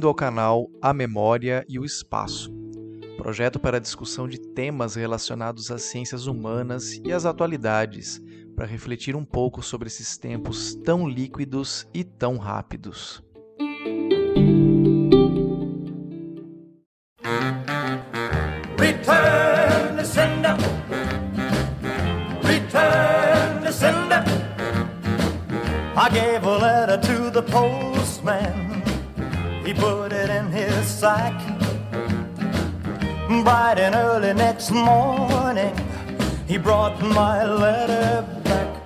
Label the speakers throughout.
Speaker 1: Bem-vindo ao canal A Memória e o Espaço, projeto para discussão de temas relacionados às ciências humanas e às atualidades, para refletir um pouco sobre esses tempos tão líquidos e tão rápidos.
Speaker 2: Return to sender. Return to sender. I gave a letter to the postman. He put it in his sack. Bright and early next morning, he brought my letter back.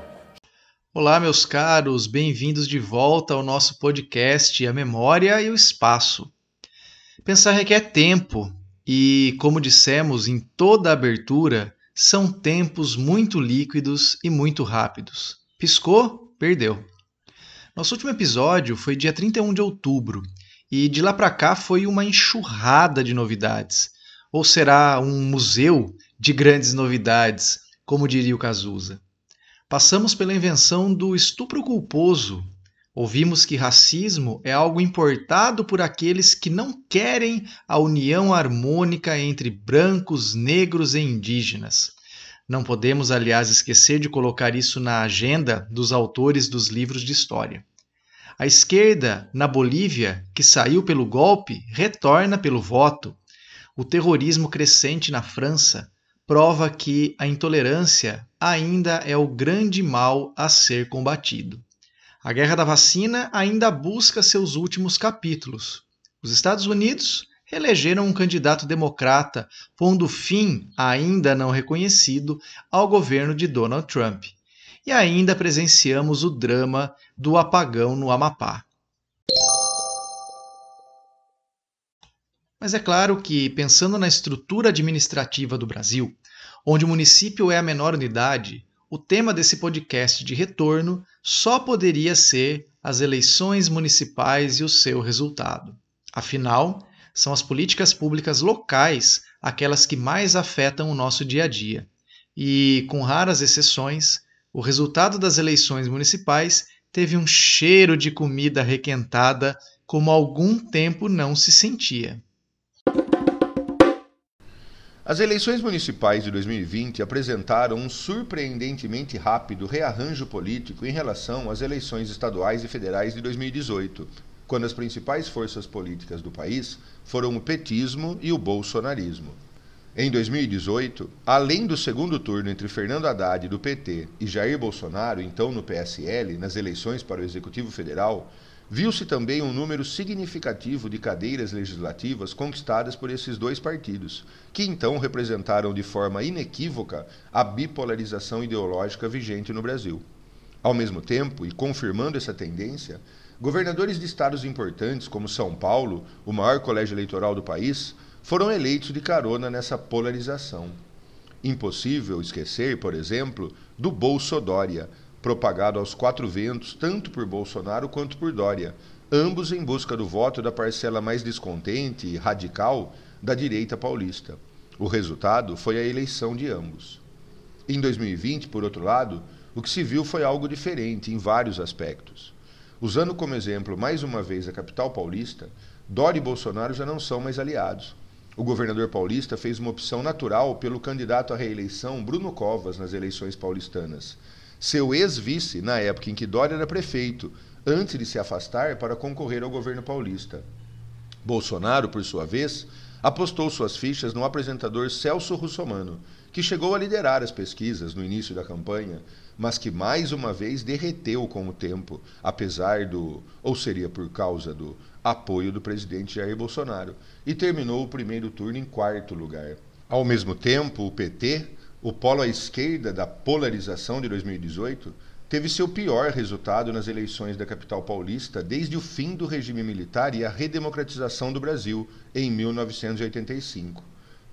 Speaker 1: Olá, meus caros, bem-vindos de volta ao nosso podcast A Memória e o Espaço. Pensar requer tempo e, como dissemos em toda a abertura, são tempos muito líquidos e muito rápidos. Piscou, perdeu. Nosso último episódio foi dia 31 de outubro e de lá para cá foi uma enxurrada de novidades. Ou será um museu de grandes novidades, como diria o Cazuza. Passamos pela invenção do estupro culposo. Ouvimos que racismo é algo importado por aqueles que não querem a união harmônica entre brancos, negros e indígenas. Não podemos, aliás, esquecer de colocar isso na agenda dos autores dos livros de história. A esquerda, na Bolívia, que saiu pelo golpe, retorna pelo voto. O terrorismo crescente na França prova que a intolerância ainda é o grande mal a ser combatido. A guerra da vacina ainda busca seus últimos capítulos. Os Estados Unidos elegeram um candidato democrata, pondo fim, ainda não reconhecido, ao governo de Donald Trump. E ainda presenciamos o drama do apagão no Amapá. Mas é claro que, pensando na estrutura administrativa do Brasil, onde o município é a menor unidade, o tema desse podcast de retorno só poderia ser as eleições municipais e o seu resultado. Afinal, são as políticas públicas locais aquelas que mais afetam o nosso dia a dia. E, com raras exceções, o resultado das eleições municipais teve um cheiro de comida requentada como algum tempo não se sentia.
Speaker 3: As eleições municipais de 2020 apresentaram um surpreendentemente rápido rearranjo político em relação às eleições estaduais e federais de 2018, quando as principais forças políticas do país foram o petismo e o bolsonarismo. Em 2018, além do segundo turno entre Fernando Haddad do PT e Jair Bolsonaro, então no PSL, nas eleições para o Executivo Federal, Viu-se também um número significativo de cadeiras legislativas conquistadas por esses dois partidos, que então representaram de forma inequívoca a bipolarização ideológica vigente no Brasil. Ao mesmo tempo, e confirmando essa tendência, governadores de estados importantes como São Paulo, o maior colégio eleitoral do país, foram eleitos de carona nessa polarização. Impossível esquecer, por exemplo, do Bolsodória, propagado aos quatro ventos, tanto por Bolsonaro quanto por Dória, ambos em busca do voto da parcela mais descontente e radical da direita paulista. O resultado foi a eleição de ambos. Em 2020, por outro lado, o que se viu foi algo diferente em vários aspectos. Usando como exemplo mais uma vez a capital paulista, Dória e Bolsonaro já não são mais aliados. O governador paulista fez uma opção natural pelo candidato à reeleição Bruno Covas nas eleições paulistanas seu ex-vice na época em que Dória era prefeito, antes de se afastar para concorrer ao governo paulista. Bolsonaro, por sua vez, apostou suas fichas no apresentador Celso Russomano, que chegou a liderar as pesquisas no início da campanha, mas que mais uma vez derreteu com o tempo, apesar do, ou seria por causa do, apoio do presidente Jair Bolsonaro, e terminou o primeiro turno em quarto lugar. Ao mesmo tempo, o PT o polo à esquerda da polarização de 2018 teve seu pior resultado nas eleições da capital paulista desde o fim do regime militar e a redemocratização do Brasil em 1985.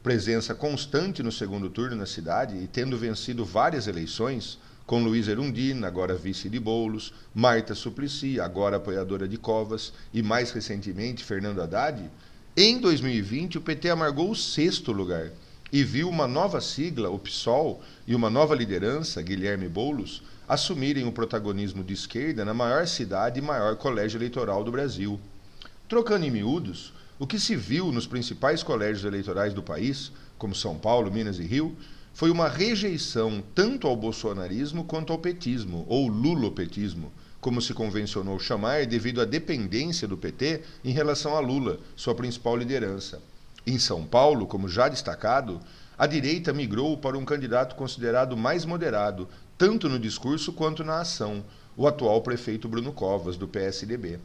Speaker 3: Presença constante no segundo turno na cidade e tendo vencido várias eleições, com Luiz Erundina, agora vice de Bolos, Marta Suplicy, agora apoiadora de Covas, e mais recentemente Fernando Haddad, em 2020 o PT amargou o sexto lugar e viu uma nova sigla, o PSOL, e uma nova liderança, Guilherme Boulos, assumirem o protagonismo de esquerda na maior cidade e maior colégio eleitoral do Brasil. Trocando em miúdos, o que se viu nos principais colégios eleitorais do país, como São Paulo, Minas e Rio, foi uma rejeição tanto ao bolsonarismo quanto ao petismo, ou lulopetismo, como se convencionou chamar devido à dependência do PT em relação a Lula, sua principal liderança. Em São Paulo, como já destacado, a direita migrou para um candidato considerado mais moderado, tanto no discurso quanto na ação, o atual prefeito Bruno Covas, do PSDB,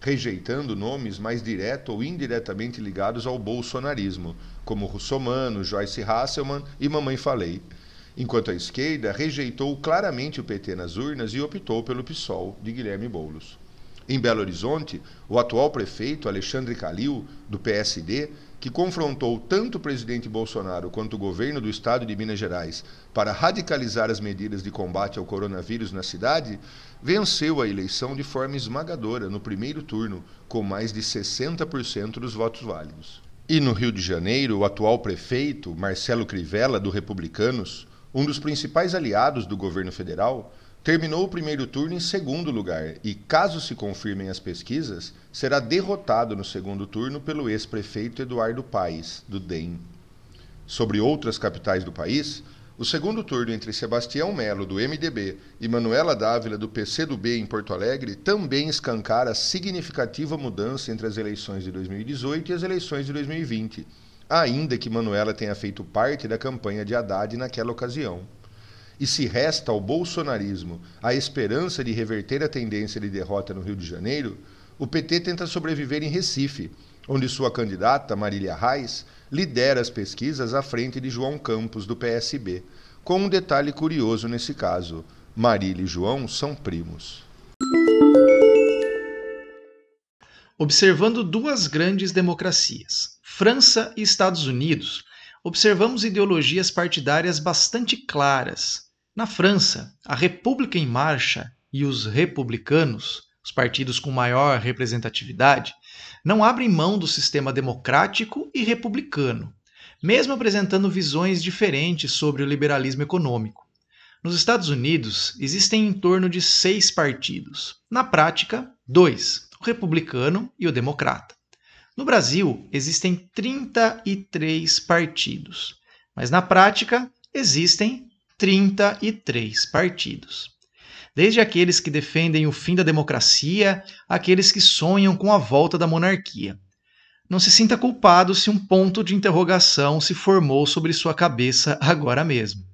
Speaker 3: rejeitando nomes mais direto ou indiretamente ligados ao bolsonarismo, como Russomano, Joyce Hasselman e Mamãe Falei. Enquanto a esquerda rejeitou claramente o PT nas urnas e optou pelo PSOL de Guilherme Boulos. Em Belo Horizonte, o atual prefeito Alexandre Calil, do PSD, que confrontou tanto o presidente Bolsonaro quanto o governo do estado de Minas Gerais para radicalizar as medidas de combate ao coronavírus na cidade, venceu a eleição de forma esmagadora no primeiro turno, com mais de 60% dos votos válidos. E no Rio de Janeiro, o atual prefeito, Marcelo Crivella, do Republicanos, um dos principais aliados do governo federal, terminou o primeiro turno em segundo lugar e, caso se confirmem as pesquisas, será derrotado no segundo turno pelo ex-prefeito Eduardo Paes, do DEM. Sobre outras capitais do país, o segundo turno entre Sebastião Melo, do MDB, e Manuela Dávila, do PCdoB, em Porto Alegre, também escancara significativa mudança entre as eleições de 2018 e as eleições de 2020, ainda que Manuela tenha feito parte da campanha de Haddad naquela ocasião e se resta ao bolsonarismo a esperança de reverter a tendência de derrota no Rio de Janeiro, o PT tenta sobreviver em Recife, onde sua candidata, Marília Reis, lidera as pesquisas à frente de João Campos, do PSB. Com um detalhe curioso nesse caso: Marília e João são primos.
Speaker 1: Observando duas grandes democracias, França e Estados Unidos, observamos ideologias partidárias bastante claras, na França, a República em Marcha e os republicanos, os partidos com maior representatividade, não abrem mão do sistema democrático e republicano, mesmo apresentando visões diferentes sobre o liberalismo econômico. Nos Estados Unidos, existem em torno de seis partidos. Na prática, dois: o republicano e o democrata. No Brasil, existem 33 partidos, mas na prática existem 33 partidos. Desde aqueles que defendem o fim da democracia, aqueles que sonham com a volta da monarquia. Não se sinta culpado se um ponto de interrogação se formou sobre sua cabeça agora mesmo.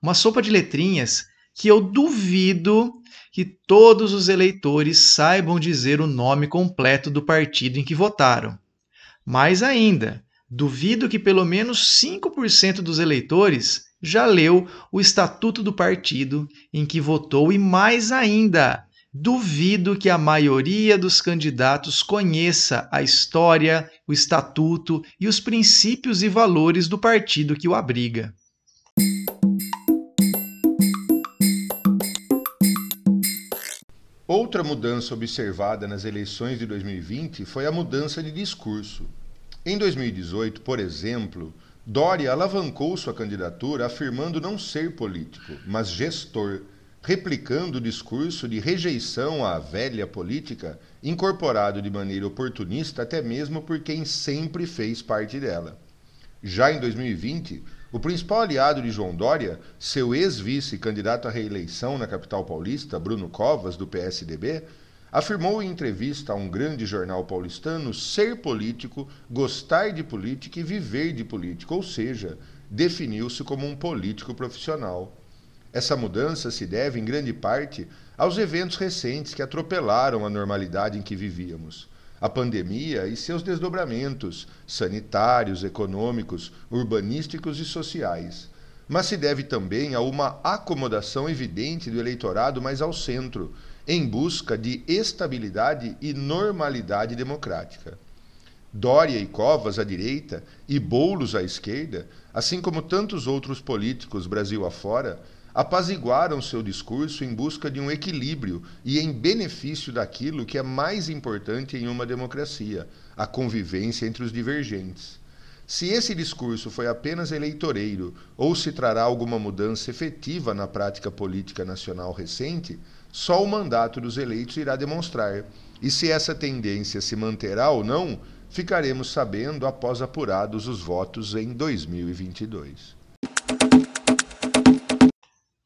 Speaker 1: Uma sopa de letrinhas que eu duvido que todos os eleitores saibam dizer o nome completo do partido em que votaram. Mais ainda, duvido que pelo menos 5% dos eleitores já leu o estatuto do partido em que votou e mais ainda, duvido que a maioria dos candidatos conheça a história, o estatuto e os princípios e valores do partido que o abriga.
Speaker 3: Outra mudança observada nas eleições de 2020 foi a mudança de discurso. Em 2018, por exemplo, Dória alavancou sua candidatura afirmando não ser político, mas gestor, replicando o discurso de rejeição à velha política, incorporado de maneira oportunista até mesmo por quem sempre fez parte dela. Já em 2020, o principal aliado de João Dória, seu ex-vice candidato à reeleição na capital paulista, Bruno Covas, do PSDB, afirmou em entrevista a um grande jornal paulistano ser político, gostar de política e viver de política, ou seja, definiu-se como um político profissional. Essa mudança se deve, em grande parte, aos eventos recentes que atropelaram a normalidade em que vivíamos. A pandemia e seus desdobramentos sanitários, econômicos, urbanísticos e sociais. Mas se deve também a uma acomodação evidente do eleitorado mais ao centro, em busca de estabilidade e normalidade democrática. Dória e Covas à direita e Boulos à esquerda, assim como tantos outros políticos Brasil afora, apaziguaram seu discurso em busca de um equilíbrio e em benefício daquilo que é mais importante em uma democracia, a convivência entre os divergentes. Se esse discurso foi apenas eleitoreiro ou se trará alguma mudança efetiva na prática política nacional recente, só o mandato dos eleitos irá demonstrar. E se essa tendência se manterá ou não, ficaremos sabendo após apurados os votos em 2022.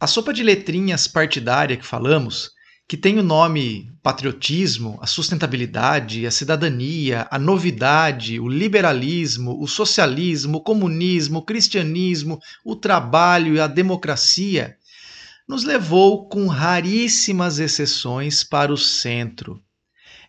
Speaker 1: A sopa de letrinhas partidária que falamos que tem o nome patriotismo, a sustentabilidade, a cidadania, a novidade, o liberalismo, o socialismo, o comunismo, o cristianismo, o trabalho e a democracia, nos levou, com raríssimas exceções, para o centro.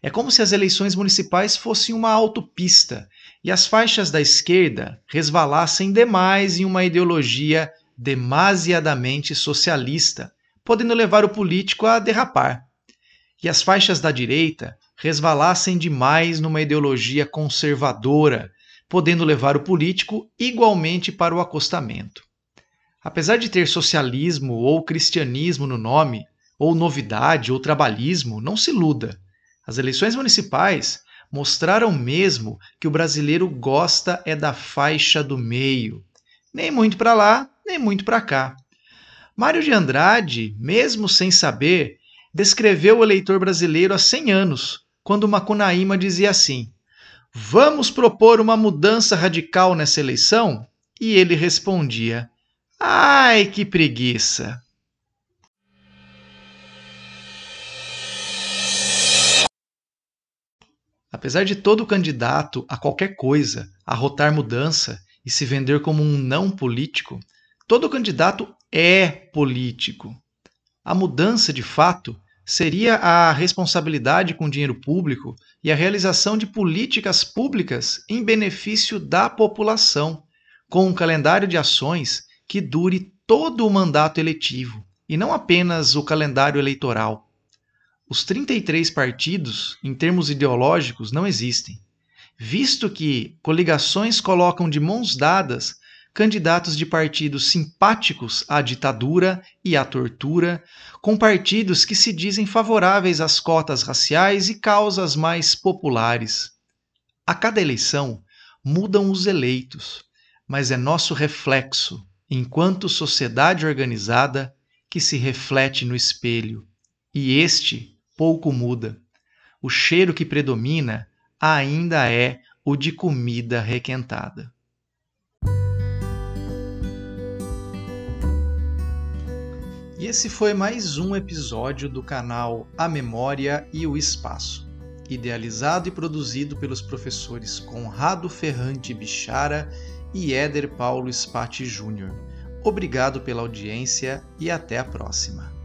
Speaker 1: É como se as eleições municipais fossem uma autopista e as faixas da esquerda resvalassem demais em uma ideologia demasiadamente socialista podendo levar o político a derrapar. E as faixas da direita resvalassem demais numa ideologia conservadora, podendo levar o político igualmente para o acostamento. Apesar de ter socialismo ou cristianismo no nome, ou novidade ou trabalhismo, não se iluda. As eleições municipais mostraram mesmo que o brasileiro gosta é da faixa do meio, nem muito para lá, nem muito para cá. Mário de Andrade, mesmo sem saber, descreveu o eleitor brasileiro há 100 anos, quando Macunaíma dizia assim: Vamos propor uma mudança radical nessa eleição? E ele respondia: Ai, que preguiça! Apesar de todo candidato a qualquer coisa arrotar mudança e se vender como um não político, todo candidato é político. A mudança, de fato, seria a responsabilidade com dinheiro público e a realização de políticas públicas em benefício da população, com um calendário de ações que dure todo o mandato eletivo e não apenas o calendário eleitoral. Os 33 partidos, em termos ideológicos, não existem, visto que coligações colocam de mãos dadas candidatos de partidos simpáticos à ditadura e à tortura, com partidos que se dizem favoráveis às cotas raciais e causas mais populares. A cada eleição mudam os eleitos, mas é nosso reflexo, enquanto sociedade organizada, que se reflete no espelho. E este pouco muda. O cheiro que predomina ainda é o de comida requentada. E esse foi mais um episódio do canal A Memória e o Espaço, idealizado e produzido pelos professores Conrado Ferrante Bichara e Éder Paulo Spati Júnior. Obrigado pela audiência e até a próxima.